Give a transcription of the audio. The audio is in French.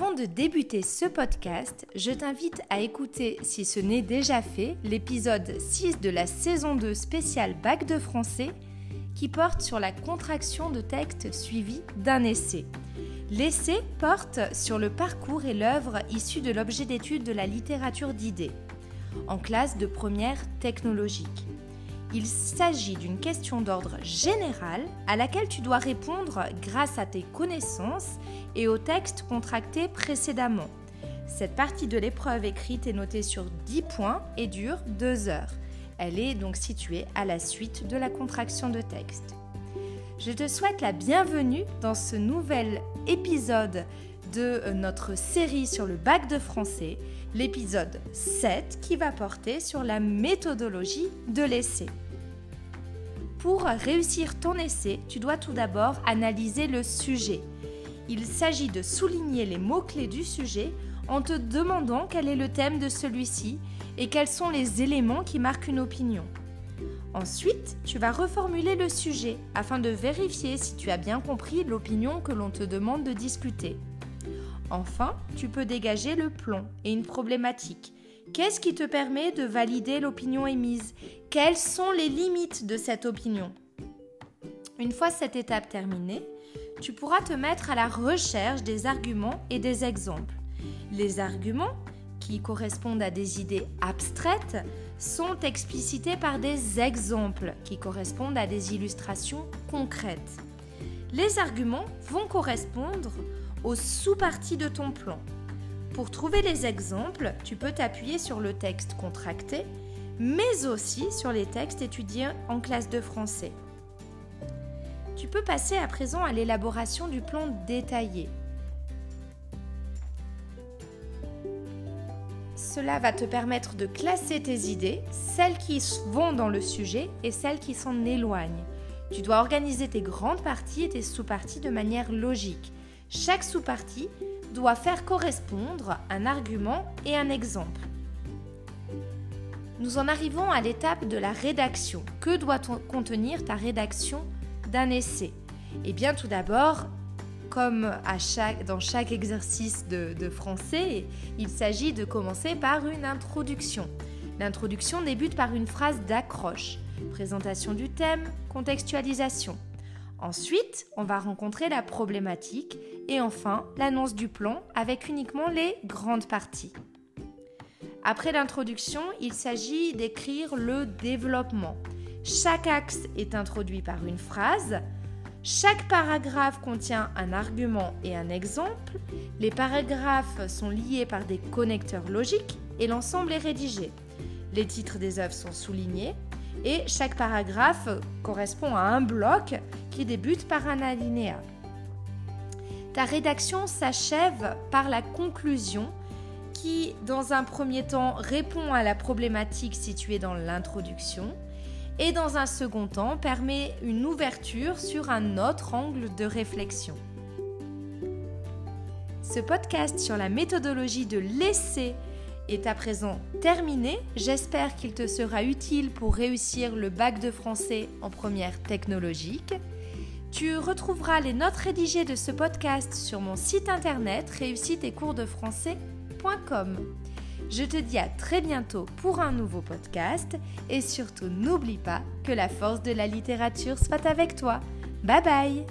Avant de débuter ce podcast, je t'invite à écouter, si ce n'est déjà fait, l'épisode 6 de la saison 2 spéciale Bac de français qui porte sur la contraction de texte suivi d'un essai. L'essai porte sur le parcours et l'œuvre issue de l'objet d'étude de la littérature d'idées, en classe de première technologique. Il s'agit d'une question d'ordre général à laquelle tu dois répondre grâce à tes connaissances et au texte contracté précédemment. Cette partie de l'épreuve écrite est notée sur 10 points et dure 2 heures. Elle est donc située à la suite de la contraction de texte. Je te souhaite la bienvenue dans ce nouvel épisode de notre série sur le bac de français, l'épisode 7 qui va porter sur la méthodologie de l'essai. Pour réussir ton essai, tu dois tout d'abord analyser le sujet. Il s'agit de souligner les mots-clés du sujet en te demandant quel est le thème de celui-ci et quels sont les éléments qui marquent une opinion. Ensuite, tu vas reformuler le sujet afin de vérifier si tu as bien compris l'opinion que l'on te demande de discuter. Enfin, tu peux dégager le plan et une problématique. Qu'est-ce qui te permet de valider l'opinion émise? Quelles sont les limites de cette opinion? Une fois cette étape terminée, tu pourras te mettre à la recherche des arguments et des exemples. Les arguments, qui correspondent à des idées abstraites, sont explicités par des exemples qui correspondent à des illustrations concrètes. Les arguments vont correspondre aux sous-parties de ton plan. Pour trouver les exemples, tu peux t'appuyer sur le texte contracté, mais aussi sur les textes étudiés en classe de français. Tu peux passer à présent à l'élaboration du plan détaillé. Cela va te permettre de classer tes idées, celles qui vont dans le sujet et celles qui s'en éloignent. Tu dois organiser tes grandes parties et tes sous-parties de manière logique. Chaque sous-partie doit faire correspondre un argument et un exemple. Nous en arrivons à l'étape de la rédaction. Que doit contenir ta rédaction d'un essai? Eh bien tout d'abord, comme dans chaque exercice de, français, il s'agit de commencer par une introduction. L'introduction débute par une phrase d'accroche, présentation du thème, contextualisation. Ensuite, on va rencontrer la problématique et enfin l'annonce du plan avec uniquement les grandes parties. Après l'introduction, il s'agit d'écrire le développement. Chaque axe est introduit par une phrase, chaque paragraphe contient un argument et un exemple. Les paragraphes sont liés par des connecteurs logiques et l'ensemble est rédigé. Les titres des œuvres sont soulignés et chaque paragraphe correspond à un bloc qui débute par un alinéa. Ta rédaction s'achève par la conclusion qui, dans un premier temps, répond à la problématique située dans l'introduction et dans un second temps permet une ouverture sur un autre angle de réflexion. Ce podcast sur la méthodologie de l'essai est à présent terminé. J'espère qu'il te sera utile pour réussir le bac de français en première technologique. Tu retrouveras les notes rédigées de ce podcast sur mon site internet réussite-et-cours-de-français.com. Je te dis à très bientôt pour un nouveau podcast et surtout n'oublie pas que la force de la littérature soit avec toi. Bye bye